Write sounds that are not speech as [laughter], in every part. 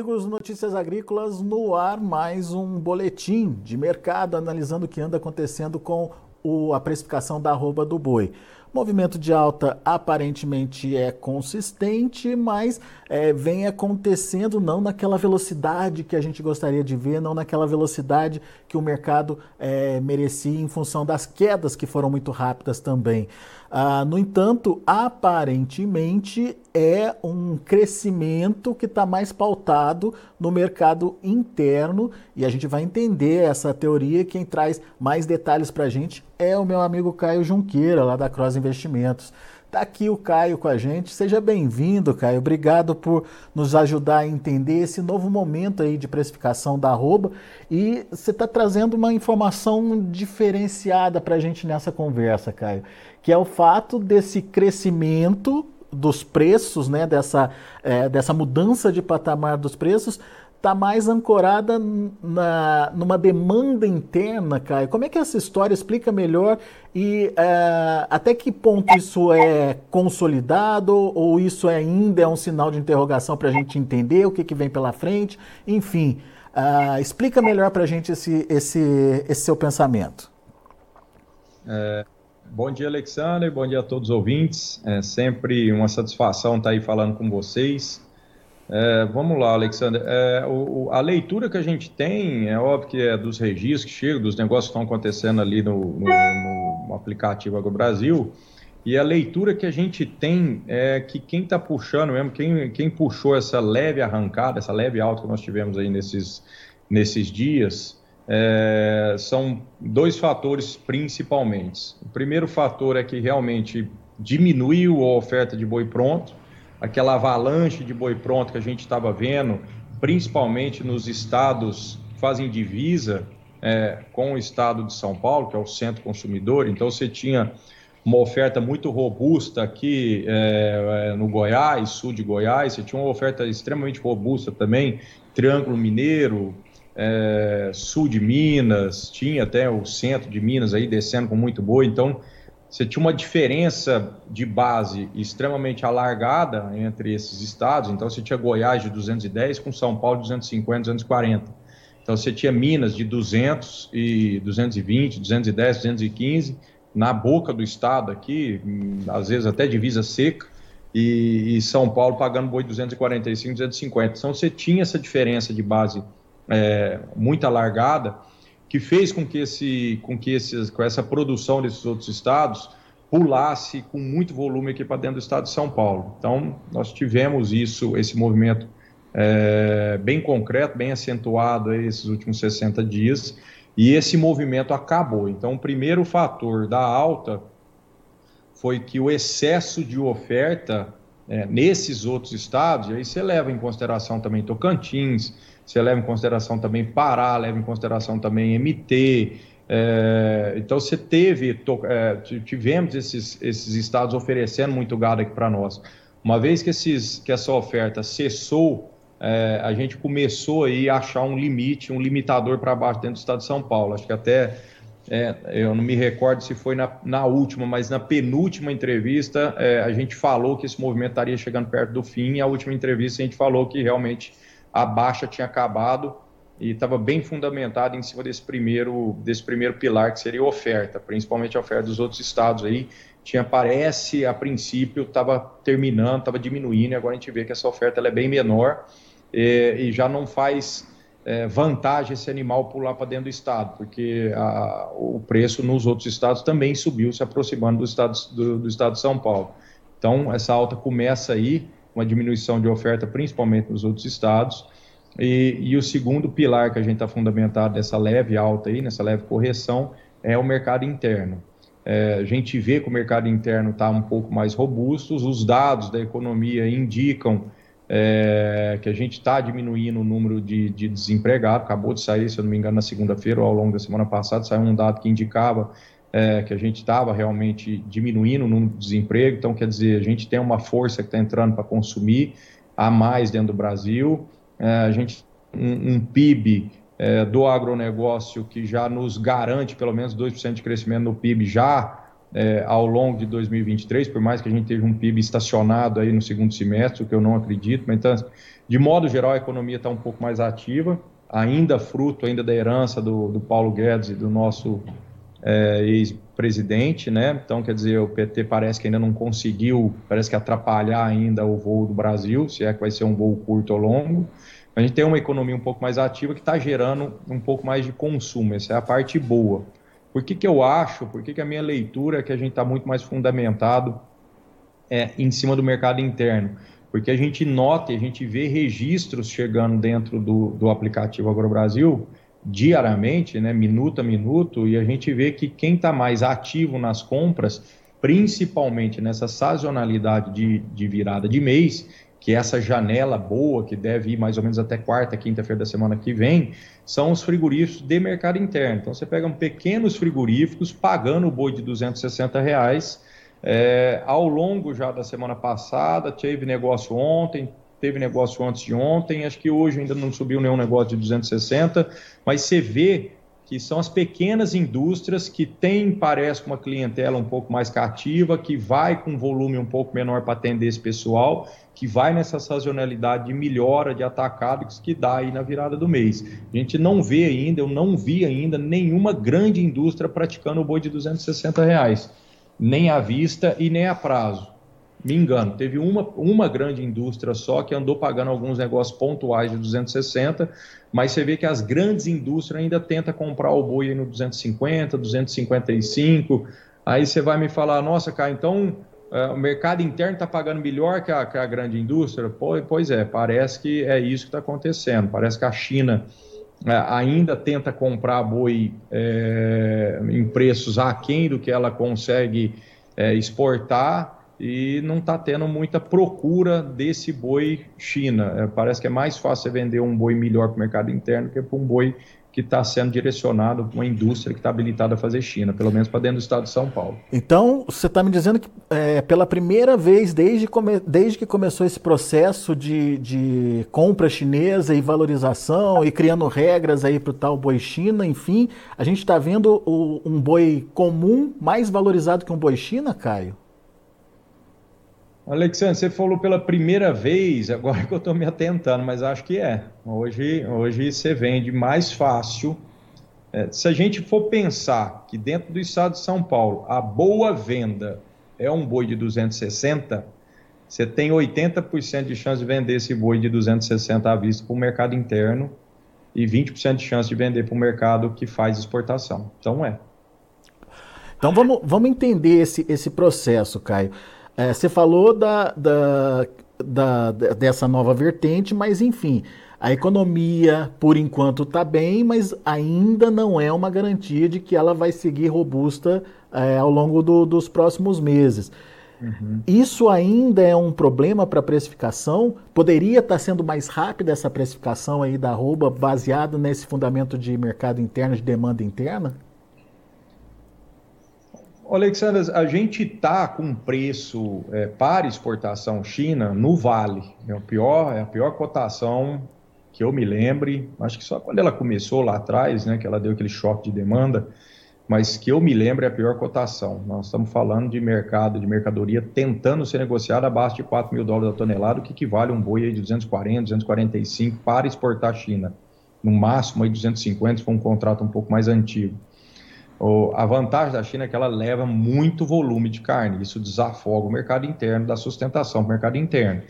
Amigos Notícias Agrícolas no ar, mais um boletim de mercado analisando o que anda acontecendo com o, a precificação da arroba do boi. Movimento de alta aparentemente é consistente, mas é, vem acontecendo não naquela velocidade que a gente gostaria de ver, não naquela velocidade que o mercado é, merecia em função das quedas que foram muito rápidas também. Ah, no entanto, aparentemente é um crescimento que está mais pautado no mercado interno e a gente vai entender essa teoria. Quem traz mais detalhes para a gente é o meu amigo Caio Junqueira, lá da Cross Investimentos. Está aqui o Caio com a gente. Seja bem-vindo, Caio. Obrigado por nos ajudar a entender esse novo momento aí de precificação da arroba. E você está trazendo uma informação diferenciada para a gente nessa conversa, Caio, que é o fato desse crescimento dos preços, né, dessa, é, dessa mudança de patamar dos preços, está mais ancorada na, numa demanda interna, Caio. Como é que essa história explica melhor e é, até que ponto isso é consolidado ou isso ainda é um sinal de interrogação para a gente entender o que, que vem pela frente? Enfim, uh, explica melhor para a gente esse, esse, esse seu pensamento. É, bom dia, Alexander. Bom dia a todos os ouvintes. É sempre uma satisfação estar aí falando com vocês. É, vamos lá, Alexander. É, o, a leitura que a gente tem, é óbvio que é dos registros que chegam, dos negócios que estão acontecendo ali no, no, no aplicativo Agro Brasil, e a leitura que a gente tem é que quem está puxando mesmo, quem, quem puxou essa leve arrancada, essa leve alta que nós tivemos aí nesses, nesses dias, é, são dois fatores principalmente. O primeiro fator é que realmente diminuiu a oferta de boi pronto, aquela avalanche de boi pronto que a gente estava vendo, principalmente nos estados que fazem divisa é, com o estado de São Paulo, que é o centro consumidor. Então, você tinha uma oferta muito robusta aqui é, é no Goiás, sul de Goiás, você tinha uma oferta extremamente robusta também, Triângulo Mineiro, é, sul de Minas, tinha até o centro de Minas aí descendo com muito boi. Então, você tinha uma diferença de base extremamente alargada entre esses estados. Então, você tinha Goiás de 210 com São Paulo de 250, 240. Então, você tinha Minas de 200 e 220, 210, 215 na boca do estado aqui, às vezes até divisa seca, e, e São Paulo pagando boi 245, 250. Então, você tinha essa diferença de base é, muito alargada que fez com que, esse, com que esses, com essa produção desses outros estados pulasse com muito volume aqui para dentro do estado de São Paulo. Então, nós tivemos isso, esse movimento é, bem concreto, bem acentuado esses últimos 60 dias, e esse movimento acabou. Então, o primeiro fator da alta foi que o excesso de oferta é, nesses outros estados, e aí você leva em consideração também Tocantins, você leva em consideração também Pará, leva em consideração também MT. É, então você teve, to, é, tivemos esses, esses estados oferecendo muito gado aqui para nós. Uma vez que, esses, que essa oferta cessou, é, a gente começou aí a achar um limite, um limitador para baixo dentro do estado de São Paulo. Acho que até é, eu não me recordo se foi na, na, última, mas na penúltima entrevista é, a gente falou que esse movimento estaria chegando perto do fim. E a última entrevista a gente falou que realmente a baixa tinha acabado e estava bem fundamentado em cima desse primeiro, desse primeiro pilar que seria oferta, principalmente a oferta dos outros estados aí. Tinha, parece, a princípio, estava terminando, estava diminuindo, e agora a gente vê que essa oferta é bem menor e, e já não faz é, vantagem esse animal pular para dentro do estado, porque a, o preço nos outros estados também subiu, se aproximando do estado, do, do estado de São Paulo. Então, essa alta começa aí, uma diminuição de oferta, principalmente nos outros estados. E, e o segundo pilar que a gente está fundamentado nessa leve alta aí, nessa leve correção, é o mercado interno. É, a gente vê que o mercado interno está um pouco mais robusto, os dados da economia indicam é, que a gente está diminuindo o número de, de desempregados, acabou de sair, se eu não me engano, na segunda-feira ou ao longo da semana passada, saiu um dado que indicava é, que a gente estava realmente diminuindo o número de desemprego, então quer dizer, a gente tem uma força que está entrando para consumir a mais dentro do Brasil, é, a gente um, um PIB é, do agronegócio que já nos garante pelo menos 2% de crescimento no PIB já é, ao longo de 2023, por mais que a gente teve um PIB estacionado aí no segundo semestre, o que eu não acredito, mas então, de modo geral a economia está um pouco mais ativa, ainda fruto ainda da herança do, do Paulo Guedes e do nosso é, ex-presidente, né? Então, quer dizer, o PT parece que ainda não conseguiu, parece que atrapalhar ainda o voo do Brasil, se é que vai ser um voo curto ou longo. A gente tem uma economia um pouco mais ativa que está gerando um pouco mais de consumo, essa é a parte boa. Por que, que eu acho, por que, que a minha leitura é que a gente está muito mais fundamentado é, em cima do mercado interno? Porque a gente nota a gente vê registros chegando dentro do, do aplicativo AgroBrasil diariamente, né, minuto a minuto, e a gente vê que quem está mais ativo nas compras, principalmente nessa sazonalidade de, de virada de mês, que essa janela boa, que deve ir mais ou menos até quarta, quinta-feira da semana que vem, são os frigoríficos de mercado interno. Então, você pega um pequenos frigoríficos pagando o boi de 260 reais. É, ao longo já da semana passada, teve negócio ontem, teve negócio antes de ontem, acho que hoje ainda não subiu nenhum negócio de 260, mas você vê que são as pequenas indústrias que têm, parece, uma clientela um pouco mais cativa, que vai com volume um pouco menor para atender esse pessoal, que vai nessa sazonalidade de melhora de atacados que dá aí na virada do mês. A gente não vê ainda, eu não vi ainda nenhuma grande indústria praticando o boi de 260 reais, nem à vista e nem a prazo. Me engano, teve uma, uma grande indústria só que andou pagando alguns negócios pontuais de 260, mas você vê que as grandes indústrias ainda tentam comprar o boi no 250, 255. Aí você vai me falar, nossa, cara, então uh, o mercado interno está pagando melhor que a, que a, grande indústria? Pois é, parece que é isso que está acontecendo. Parece que a China uh, ainda tenta comprar boi uh, em preços aquém do que ela consegue exportar e não está tendo muita procura desse boi China. É, parece que é mais fácil você vender um boi melhor para o mercado interno que para um boi que está sendo direcionado para uma indústria que está habilitada a fazer China, pelo menos para dentro do estado de São Paulo. Então, você está me dizendo que é, pela primeira vez, desde, come, desde que começou esse processo de, de compra chinesa e valorização e criando regras aí para o tal boi China, enfim, a gente está vendo o, um boi comum mais valorizado que um boi China, Caio? Alexandre, você falou pela primeira vez, agora [laughs] que eu estou me atentando, mas acho que é. Hoje, hoje você vende mais fácil. É, se a gente for pensar que dentro do estado de São Paulo a boa venda é um boi de 260, você tem 80% de chance de vender esse boi de 260 à vista para o mercado interno e 20% de chance de vender para o mercado que faz exportação. Então é. Então vamos, vamos entender esse, esse processo, Caio. É, você falou da, da, da, dessa nova vertente, mas enfim, a economia por enquanto está bem, mas ainda não é uma garantia de que ela vai seguir robusta é, ao longo do, dos próximos meses. Uhum. Isso ainda é um problema para a precificação? Poderia estar tá sendo mais rápida essa precificação aí da arroba baseada nesse fundamento de mercado interno, de demanda interna? Alexandre, a gente está com preço é, para exportação China no Vale. É, o pior, é a pior cotação que eu me lembre. Acho que só quando ela começou lá atrás, né, que ela deu aquele choque de demanda, mas que eu me lembro é a pior cotação. Nós estamos falando de mercado, de mercadoria tentando ser negociada abaixo de 4 mil dólares a tonelada, o que equivale a um boi de 240, 245 para exportar China. No máximo aí 250, se for um contrato um pouco mais antigo. A vantagem da China é que ela leva muito volume de carne, isso desafoga o mercado interno, da sustentação do mercado interno.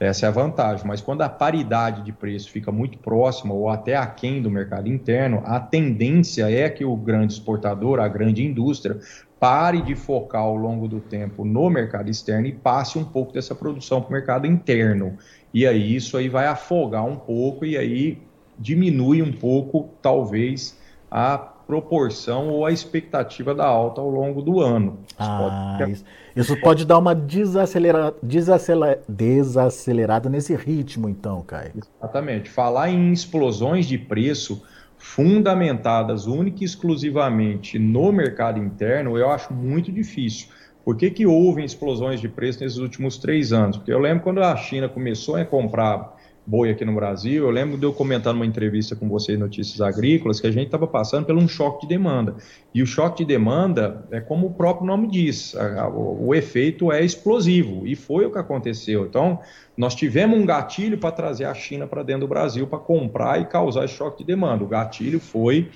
Essa é a vantagem, mas quando a paridade de preço fica muito próxima ou até aquém do mercado interno, a tendência é que o grande exportador, a grande indústria, pare de focar ao longo do tempo no mercado externo e passe um pouco dessa produção para o mercado interno. E aí isso aí vai afogar um pouco e aí diminui um pouco, talvez, a proporção ou a expectativa da alta ao longo do ano. Ah, pode... isso, isso, pode dar uma desacelera... Desacelera... desacelerada nesse ritmo, então, Caio. Exatamente. Falar em explosões de preço fundamentadas única e exclusivamente no mercado interno, eu acho muito difícil. Por que, que houve explosões de preço nesses últimos três anos? Porque eu lembro quando a China começou a comprar boi aqui no Brasil. Eu lembro de eu comentar numa entrevista com você em Notícias Agrícolas que a gente estava passando por um choque de demanda. E o choque de demanda é como o próprio nome diz, a, a, o, o efeito é explosivo, e foi o que aconteceu. Então, nós tivemos um gatilho para trazer a China para dentro do Brasil para comprar e causar choque de demanda. O gatilho foi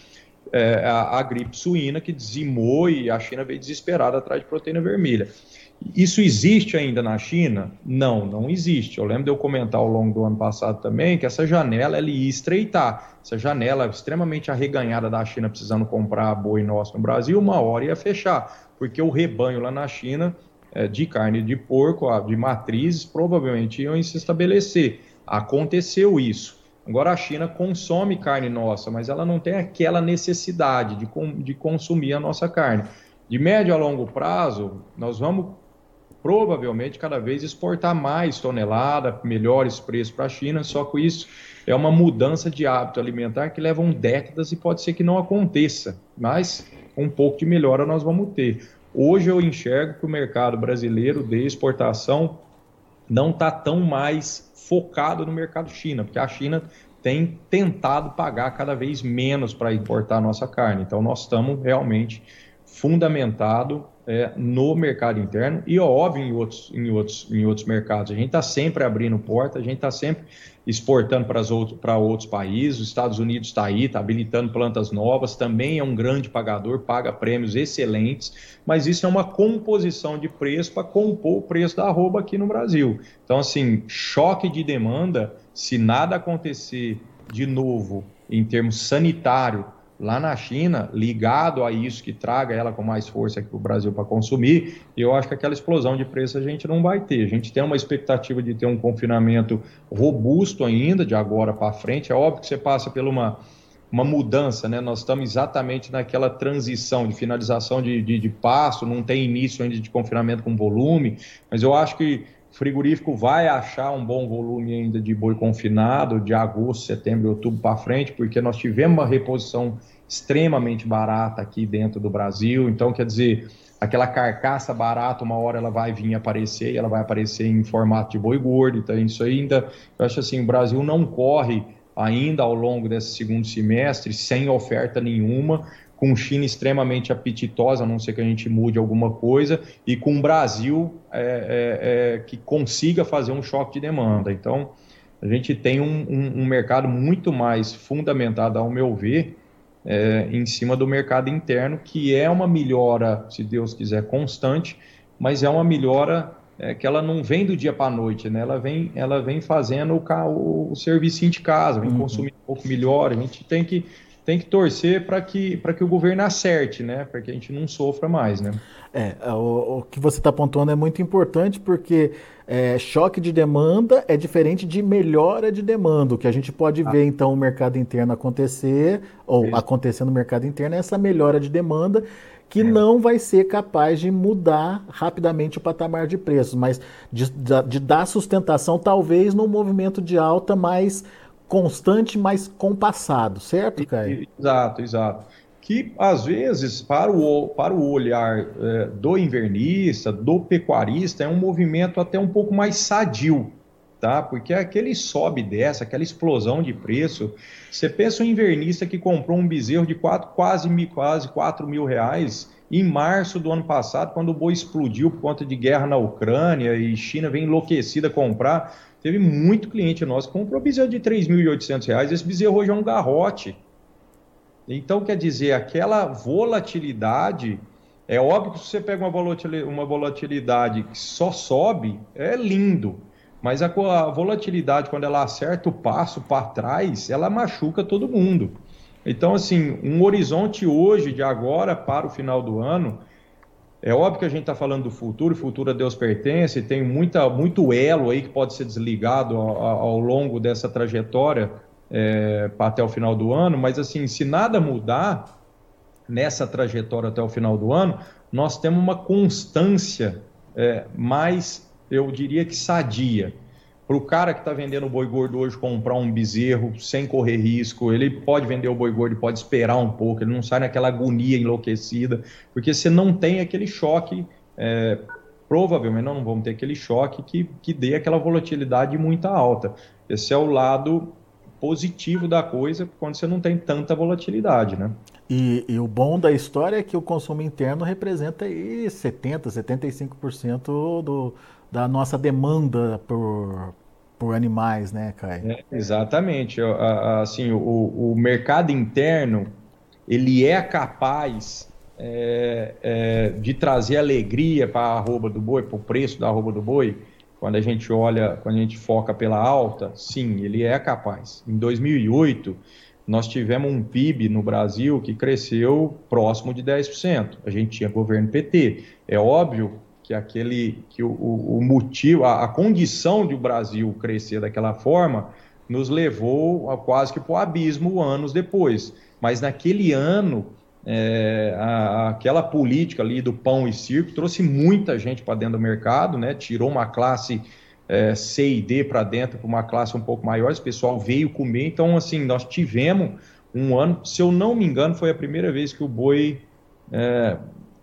é, a, a gripe suína que dizimou e a China veio desesperada atrás de proteína vermelha. Isso existe ainda na China? Não, não existe. Eu lembro de eu comentar ao longo do ano passado também que essa janela ela ia estreitar. Essa janela extremamente arreganhada da China precisando comprar boi nosso no Brasil, uma hora ia fechar, porque o rebanho lá na China é, de carne de porco, de matrizes, provavelmente iam se estabelecer. Aconteceu isso. Agora a China consome carne nossa, mas ela não tem aquela necessidade de, de consumir a nossa carne. De médio a longo prazo, nós vamos provavelmente cada vez exportar mais tonelada, melhores preços para a China, só que isso é uma mudança de hábito alimentar que levam décadas e pode ser que não aconteça, mas um pouco de melhora nós vamos ter. Hoje eu enxergo que o mercado brasileiro de exportação não está tão mais focado no mercado China, porque a China tem tentado pagar cada vez menos para importar nossa carne. Então nós estamos realmente fundamentado é, no mercado interno e, óbvio, em outros, em outros, em outros mercados. A gente está sempre abrindo porta, a gente está sempre exportando para outros, outros países. Os Estados Unidos está aí, está habilitando plantas novas, também é um grande pagador, paga prêmios excelentes, mas isso é uma composição de preço para compor o preço da arroba aqui no Brasil. Então, assim, choque de demanda, se nada acontecer de novo em termos sanitário lá na China, ligado a isso que traga ela com mais força aqui para o Brasil para consumir, eu acho que aquela explosão de preço a gente não vai ter. A gente tem uma expectativa de ter um confinamento robusto ainda, de agora para frente. É óbvio que você passa por uma, uma mudança, né? Nós estamos exatamente naquela transição de finalização de, de, de passo, não tem início ainda de confinamento com volume, mas eu acho que frigorífico vai achar um bom volume ainda de boi confinado de agosto, setembro outubro para frente, porque nós tivemos uma reposição extremamente barata aqui dentro do Brasil. Então, quer dizer, aquela carcaça barata, uma hora ela vai vir aparecer e ela vai aparecer em formato de boi gordo. Então, isso ainda, eu acho assim, o Brasil não corre ainda ao longo desse segundo semestre sem oferta nenhuma, com China extremamente apetitosa, a não ser que a gente mude alguma coisa, e com o Brasil é, é, é, que consiga fazer um choque de demanda. Então, a gente tem um, um, um mercado muito mais fundamentado, ao meu ver, é, em cima do mercado interno, que é uma melhora, se Deus quiser, constante, mas é uma melhora é, que ela não vem do dia para a noite, né? ela, vem, ela vem fazendo o, o, o serviço de casa, vem uhum. consumindo um pouco melhor, a gente tem que tem que torcer para que, que o governo acerte, né? Para que a gente não sofra mais, né? É, o, o que você está pontuando é muito importante porque é, choque de demanda é diferente de melhora de demanda. O que a gente pode ah. ver, então, o mercado interno acontecer, ou acontecer no mercado interno, é essa melhora de demanda que é. não vai ser capaz de mudar rapidamente o patamar de preços, mas de, de, de dar sustentação, talvez, num movimento de alta mais constante, mas compassado, certo, Caio? Exato, exato. Que às vezes, para o, para o olhar é, do invernista, do pecuarista, é um movimento até um pouco mais sadio, tá? Porque aquele sobe dessa, aquela explosão de preço. Você pensa um invernista que comprou um bezerro de quatro, quase, quase 4 mil reais em março do ano passado, quando o boi explodiu por conta de guerra na Ucrânia e China vem enlouquecida a comprar. Teve muito cliente nosso que comprou bezerro de R$ 3.800. Esse bezerro hoje é um garrote. Então, quer dizer, aquela volatilidade. É óbvio que se você pega uma volatilidade que só sobe, é lindo. Mas a, volatilidade, quando ela acerta o passo para trás, ela machuca todo mundo. Então, assim, um horizonte hoje, de agora para o final do ano, é óbvio que a gente está falando do futuro, o futuro a Deus pertence, tem muita, muito elo aí que pode ser desligado ao, ao longo dessa trajetória é, até o final do ano, mas assim, se nada mudar nessa trajetória até o final do ano, nós temos uma constância é, mais, eu diria que sadia para o cara que está vendendo boi gordo hoje comprar um bezerro sem correr risco, ele pode vender o boi gordo pode esperar um pouco, ele não sai naquela agonia enlouquecida, porque você não tem aquele choque é, provavelmente não vamos ter aquele choque que, que dê aquela volatilidade muito alta. Esse é o lado positivo da coisa quando você não tem tanta volatilidade, né? E, e, o bom da história é que o consumo interno representa aí 70%, 75% do, da nossa demanda por, por animais, né, Caio? É, exatamente. Assim, o, o mercado interno, ele é capaz é, é, de trazer alegria para a arroba do boi, para o preço da arroba do boi, quando a gente olha, quando a gente foca pela alta, sim, ele é capaz. Em 2008, nós tivemos um PIB no Brasil que cresceu próximo de 10%. A gente tinha governo PT. É óbvio que aquele que o, o motivo, a, a, condição de o Brasil crescer daquela forma nos levou a, quase que para o abismo anos depois. Mas naquele ano, é, a, aquela política ali do pão e circo trouxe muita gente para dentro do mercado, né? tirou uma classe é, C e D para dentro, para uma classe um pouco maior, esse pessoal veio comer. Então, assim, nós tivemos um ano, se eu não me engano, foi a primeira vez que o boi é,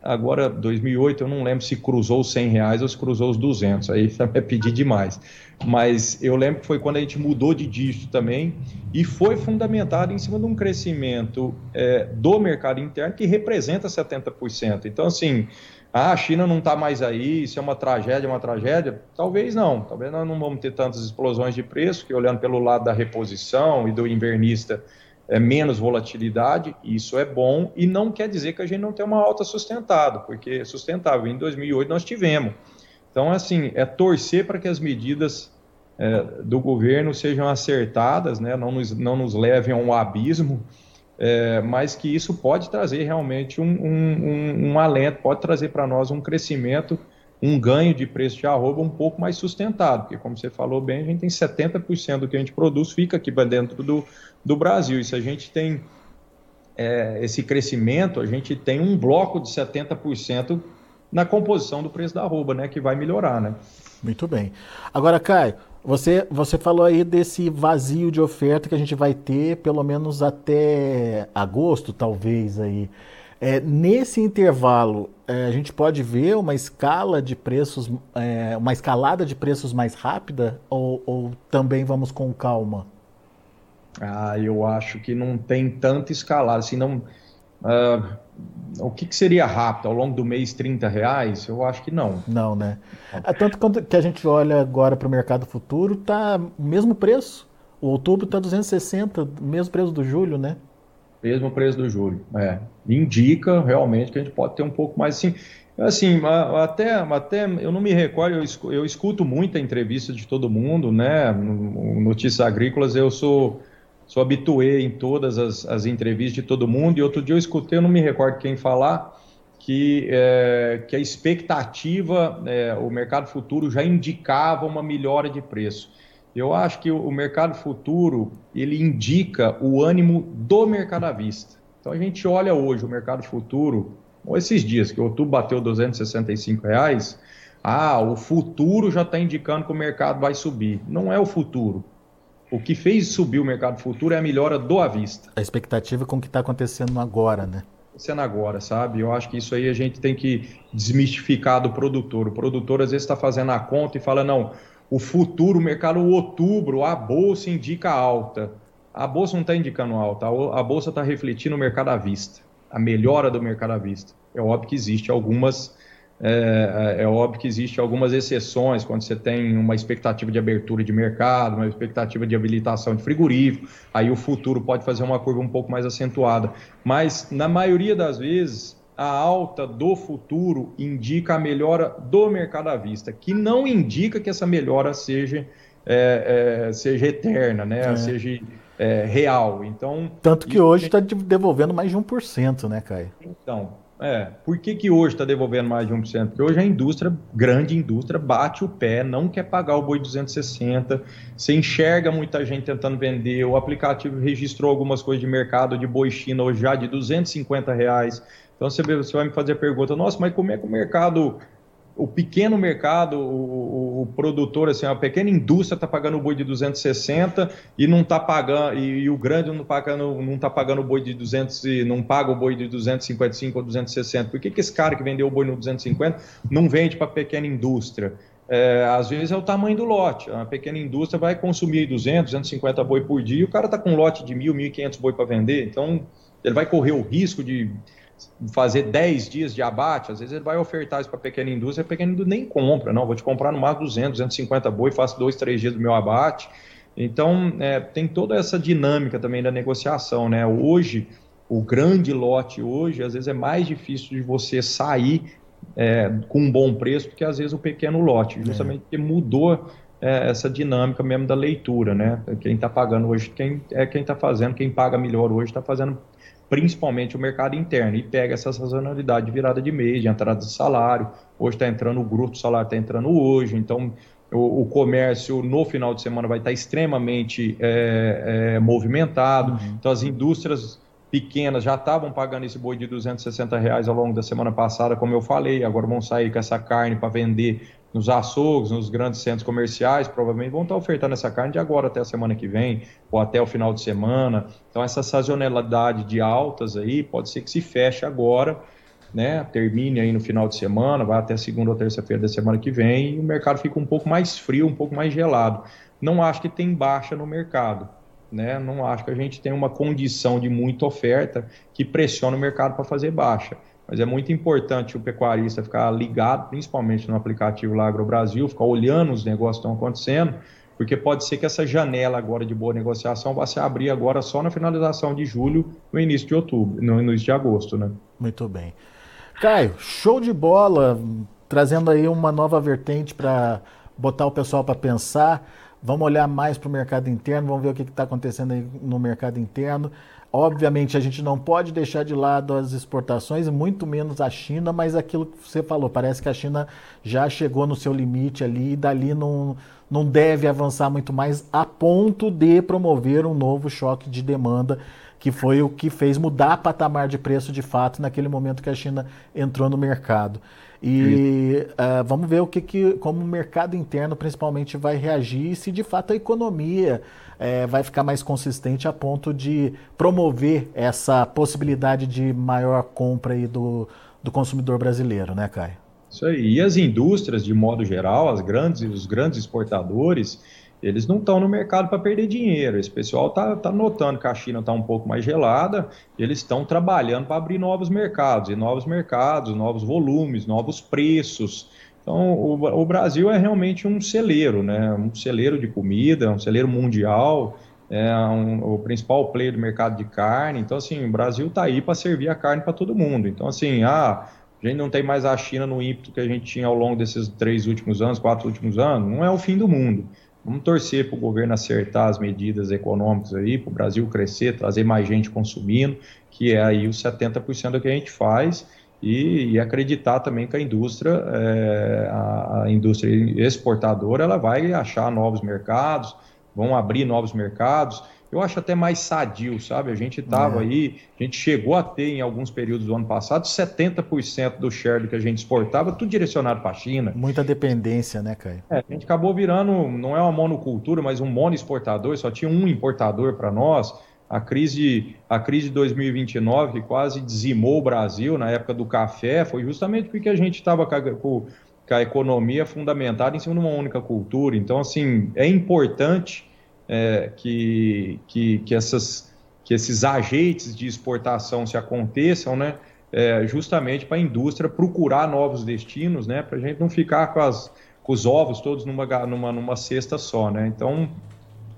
Agora, 2008, eu não lembro se cruzou os 100 reais ou se cruzou os 200, aí [laughs] é pedir demais. Mas eu lembro que foi quando a gente mudou de dígito também e foi fundamentado em cima de um crescimento é, do mercado interno que representa 70%. Então, assim, ah, a China não está mais aí, isso é uma tragédia, uma tragédia? Talvez não. Talvez nós não vamos ter tantas explosões de preço, que olhando pelo lado da reposição e do invernista, é, menos volatilidade, isso é bom, e não quer dizer que a gente não tem uma alta sustentada, porque sustentável em 2008 nós tivemos. Então, assim, é torcer para que as medidas é, do governo sejam acertadas, né, não, nos, não nos levem a um abismo, é, mas que isso pode trazer realmente um, um, um, um alento, pode trazer para nós um crescimento, um ganho de preço de arroba um pouco mais sustentado, porque como você falou bem, a gente tem 70% do que a gente produz fica aqui dentro do, do Brasil. E se a gente tem é, esse crescimento, a gente tem um bloco de 70% na composição do preço da arroba, né, que vai melhorar, né? Muito bem. Agora, Caio, você, você falou aí desse vazio de oferta que a gente vai ter pelo menos até agosto, talvez aí. É, nesse intervalo, é, a gente pode ver uma escala de preços, é, uma escalada de preços mais rápida ou, ou também vamos com calma? Ah, eu acho que não tem tanta escalada, assim, não... Uh, o que, que, seria rápido? Ao longo do mês, 30 reais? Eu acho que não. Não, né? É, tanto quando que a gente olha agora para o mercado futuro, tá o mesmo preço. O outubro está 260, mesmo preço do julho, né? Mesmo preço do julho, é. Indica realmente que a gente pode ter um pouco mais assim. Assim, até, até eu não me recordo, eu, escuto muita entrevista de todo mundo, né? Notícias agrícolas, eu sou sou habituê em todas as, as, entrevistas de todo mundo, e outro dia eu escutei, eu não me recordo quem falar, que, é, que a expectativa, é, o mercado futuro já indicava uma melhora de preço. Eu acho que o, mercado futuro, ele indica o ânimo do mercado à vista. Então a gente olha hoje o mercado futuro, esses dias que o outubro bateu 265 reais, ah, o futuro já está indicando que o mercado vai subir. Não é o futuro. O que fez subir o mercado futuro é a melhora do à vista. A expectativa com o que está acontecendo agora, né? Acontecendo agora, sabe? Eu acho que isso aí a gente tem que desmistificar do produtor. O produtor às vezes está fazendo a conta e fala: não, o futuro, o mercado, o outubro, a bolsa indica alta. A bolsa não está indicando alta, a bolsa está refletindo o mercado à vista, a melhora do mercado à vista. É óbvio que existe algumas é, é, é, óbvio que existe algumas exceções quando você tem uma expectativa de abertura de mercado, uma expectativa de habilitação de frigorífico, aí o futuro pode fazer uma curva um pouco mais acentuada. Mas na maioria das vezes a alta do futuro indica a melhora do mercado à vista, que não indica que essa melhora seja, é, é, seja eterna, né? É. seja é, real. Então, Tanto que hoje está devolvendo mais de 1%, né, Caio? Então, é, por que, que hoje está devolvendo mais de 1%? Porque hoje a indústria, grande indústria, bate o pé, não quer pagar o boi 260, você enxerga muita gente tentando vender, o aplicativo registrou algumas coisas de mercado de boi China hoje já de 250 reais. Então você, você vai me fazer a pergunta, nossa, mas como é que o mercado o pequeno mercado, o, o, produtor, assim, a pequena indústria está pagando o boi de 260 e não está pagando, e, e, o grande não está pagando, não tá pagando o boi de 200 e não paga o boi de 255 ou 260. Por que, que esse cara que vendeu o boi no 250 não vende para a pequena indústria? É, às vezes é o tamanho do lote. A pequena indústria vai consumir 200, 250 boi por dia e o cara está com um lote de 1.000, 1.500 boi para vender. Então, ele vai correr o risco de fazer 10 dias de abate, às vezes ele vai ofertar isso para a pequena indústria, a pequena indústria nem compra, não, vou te comprar no máximo 200, 250 boi, faço dois, três dias do meu abate. Então, é, tem toda essa dinâmica também da negociação, né? Hoje, o grande lote hoje, às vezes é mais difícil de você sair é, com um bom preço do que às vezes o pequeno lote, é. justamente porque mudou é, essa dinâmica mesmo da leitura, né? Quem está pagando hoje quem, é quem está fazendo, quem paga melhor hoje está fazendo principalmente o mercado interno, e pega essa sazonalidade de virada de mês, de entrada de salário. Hoje está entrando o grupo, o salário está entrando hoje, então o, comércio no final de semana vai estar tá extremamente é, é, movimentado. Uhum. Então as indústrias pequenas já estavam pagando esse boi de 260 reais ao longo da semana passada, como eu falei, agora vão sair com essa carne para vender nos açougues, nos grandes centros comerciais, provavelmente vão estar ofertando essa carne de agora até a semana que vem, ou até o final de semana. Então, essa sazonalidade de altas aí pode ser que se feche agora, né? Termine aí no final de semana, vai até segunda ou terça-feira da semana que vem, e o mercado fica um pouco mais frio, um pouco mais gelado. Não acho que tem baixa no mercado. Né? Não acho que a gente tem uma condição de muita oferta que pressiona o mercado para fazer baixa. Mas é muito importante o pecuarista ficar ligado, principalmente no aplicativo lá Agro Brasil, ficar olhando os negócios que estão acontecendo, porque pode ser que essa janela agora de boa negociação vá se abrir agora só na finalização de julho, no início de outubro, no início de agosto, né? Muito bem. Caio, show de bola, trazendo aí uma nova vertente para botar o pessoal para pensar. Vamos olhar mais para o mercado interno, vamos ver o que está acontecendo aí no mercado interno. Obviamente, a gente não pode deixar de lado as exportações, muito menos a China, mas aquilo que você falou, parece que a China já chegou no seu limite ali e dali não, não deve avançar muito mais a ponto de promover um novo choque de demanda, que foi o que fez mudar patamar de preço de fato naquele momento que a China entrou no mercado. E uh, vamos ver o que, que, como o mercado interno principalmente vai reagir e se de fato a economia é, vai ficar mais consistente a ponto de promover essa possibilidade de maior compra aí do, do consumidor brasileiro, né, Caio? Isso aí. E as indústrias, de modo geral, as grandes, os grandes exportadores, eles não estão no mercado para perder dinheiro. Esse pessoal está tá notando que a China está um pouco mais gelada, eles estão trabalhando para abrir novos mercados, e novos mercados, novos volumes, novos preços. Então, o, o, Brasil é realmente um celeiro, né? um celeiro de comida, um celeiro mundial, é um, o principal player do mercado de carne. Então, assim, o Brasil está aí para servir a carne para todo mundo. Então, assim, ah, a gente não tem mais a China no ímpeto que a gente tinha ao longo desses três últimos anos, quatro últimos anos, não é o fim do mundo. Vamos torcer para o governo acertar as medidas econômicas aí, para o Brasil crescer, trazer mais gente consumindo, que é aí os 70% do que a gente faz e, e acreditar também que a indústria, é, a, a, indústria exportadora, ela vai achar novos mercados, vão abrir novos mercados. Eu acho até mais sadio, sabe? A gente estava é. aí, a gente chegou a ter em alguns períodos do ano passado 70% do share do que a gente exportava, tudo direcionado para a China. Muita dependência, né, Caio? É, a gente acabou virando, não é uma monocultura, mas um mono exportador, só tinha um importador para nós a crise, a crise de 2029, que quase dizimou o Brasil na época do café, foi justamente porque a gente estava com, com, a economia fundamentada em cima de uma única cultura. Então, assim, é importante é, que, que, que, essas, que esses ajeites de exportação se aconteçam, né? É, justamente para a indústria procurar novos destinos, né? Para a gente não ficar com, as, com os ovos todos numa, numa, numa cesta só, né? Então,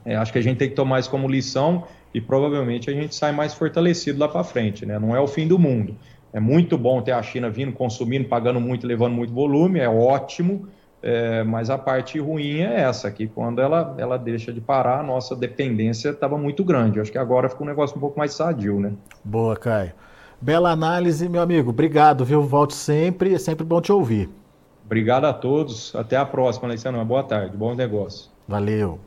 é, acho que a gente tem que tomar isso como lição e provavelmente a gente sai mais fortalecido lá para frente, né? Não é o fim do mundo. É muito bom ter a China vindo, consumindo, pagando muito, levando muito volume, é ótimo, é, mas a parte ruim é essa, que quando ela, ela deixa de parar, a nossa dependência estava muito grande. Eu acho que agora fica um negócio um pouco mais sadio, né? Boa, Caio. Bela análise, meu amigo. Obrigado, viu? Volte sempre, é sempre bom te ouvir. Obrigado a todos. Até a próxima, Alessandro. Boa tarde, bom negócio. Valeu.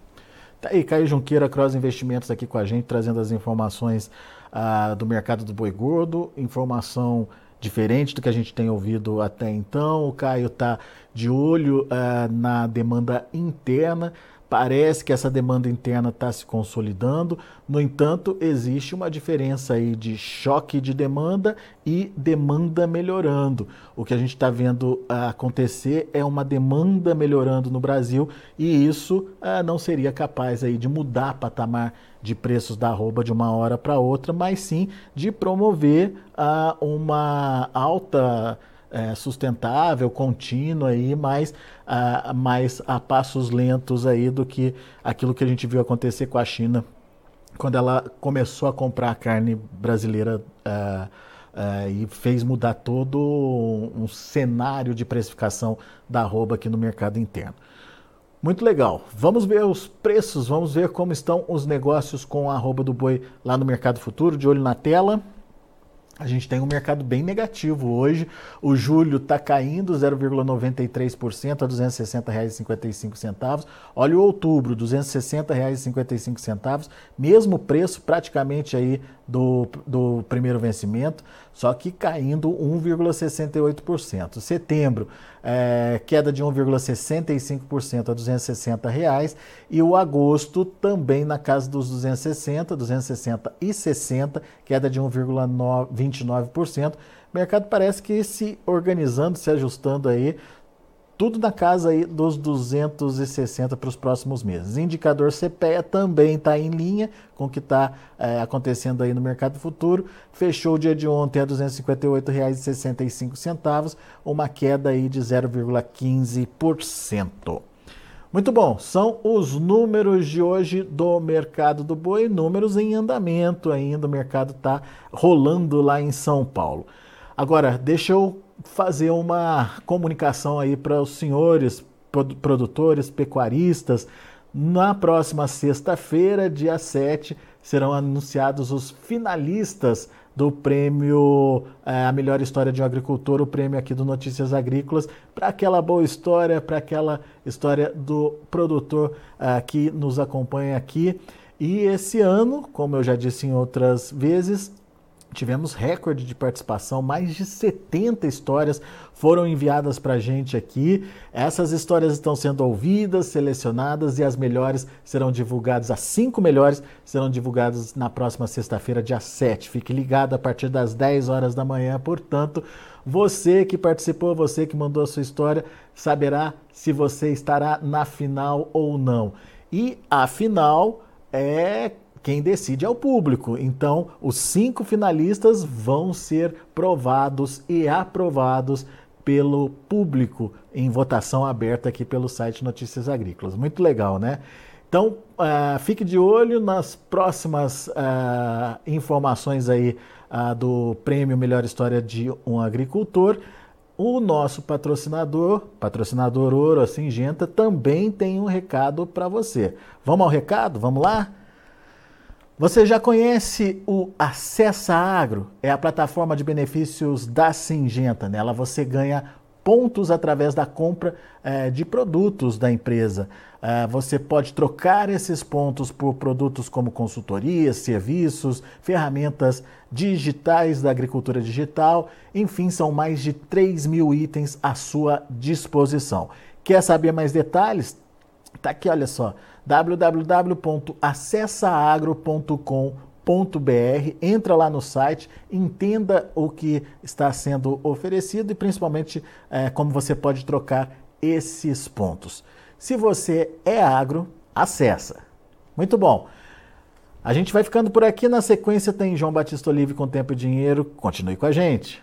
Tá aí, Caio Junqueira, Cross Investimentos aqui com a gente, trazendo as informações ah, do mercado do boi gordo, informação diferente do que a gente tem ouvido até então. O Caio está de olho uh, na demanda interna. Parece que essa demanda interna está se consolidando, no entanto, existe uma diferença aí de choque de demanda e demanda melhorando. O que a gente está vendo uh, acontecer é uma demanda melhorando no Brasil e isso uh, não seria capaz aí de mudar patamar de preços da arroba de uma hora para outra, mas sim de promover uh, uma alta é, sustentável, contínua aí, mais, a, mais a passos lentos aí do que aquilo que a gente viu acontecer com a China quando ela começou a comprar a carne brasileira uh, uh, e fez mudar todo um cenário de precificação da arroba aqui no mercado interno. Muito legal. Vamos ver os preços, vamos ver como estão os negócios com a arroba do boi lá no mercado futuro, de olho na tela. A gente tem um mercado bem negativo hoje. O julho está caindo 0,93% a R$ 260,55. Olha o outubro, R$ 260,55, mesmo preço praticamente aí do, do primeiro vencimento, só que caindo 1,68%. Setembro, é, queda de 1,65% a 260 reais e o agosto também na casa dos 260, 260 e 60, queda de 1,29%. O mercado parece que se organizando, se ajustando aí tudo na casa aí dos 260 para os próximos meses. Indicador CPEA também está em linha com o que está é, acontecendo aí no mercado futuro. Fechou o dia de ontem a R$ 258,65, uma queda aí de 0,15%. Muito bom, são os números de hoje do mercado do boi, números em andamento ainda, o mercado está rolando lá em São Paulo. Agora, deixa eu fazer uma comunicação aí para os senhores produtores, pecuaristas. Na próxima sexta-feira, dia 7, serão anunciados os finalistas do prêmio é, A Melhor História de um Agricultor, o prêmio aqui do Notícias Agrícolas, para aquela boa história, para aquela história do produtor é, que nos acompanha aqui. E esse ano, como eu já disse em outras vezes, Tivemos recorde de participação, mais de 70 histórias foram enviadas para a gente aqui. Essas histórias estão sendo ouvidas, selecionadas e as melhores serão divulgadas, as cinco melhores serão divulgadas na próxima sexta-feira, dia 7. Fique ligado a partir das 10 horas da manhã, portanto, você que participou, você que mandou a sua história, saberá se você estará na final ou não. E a final é quem decide é o público. Então, os cinco finalistas vão ser provados e aprovados pelo público em votação aberta aqui pelo site Notícias Agrícolas. Muito legal, né? Então, uh, fique de olho nas próximas uh, informações aí uh, do Prêmio Melhor História de um Agricultor. O nosso patrocinador, patrocinador Ouro Singenta, também tem um recado para você. Vamos ao recado? Vamos lá? Você já conhece o Acessa Agro? É a plataforma de benefícios da Singenta. Nela você ganha pontos através da compra eh, de produtos da empresa. Eh, você pode trocar esses pontos por produtos como consultorias, serviços, ferramentas digitais da agricultura digital. Enfim, são mais de 3 mil itens à sua disposição. Quer saber mais detalhes? Tá aqui, olha só www.acessaagro.com.br. Entra lá no site, entenda o que está sendo oferecido e principalmente é, como você pode trocar esses pontos. Se você é agro, acessa. Muito bom. A gente vai ficando por aqui. Na sequência tem João Batista Olive com Tempo e Dinheiro. Continue com a gente.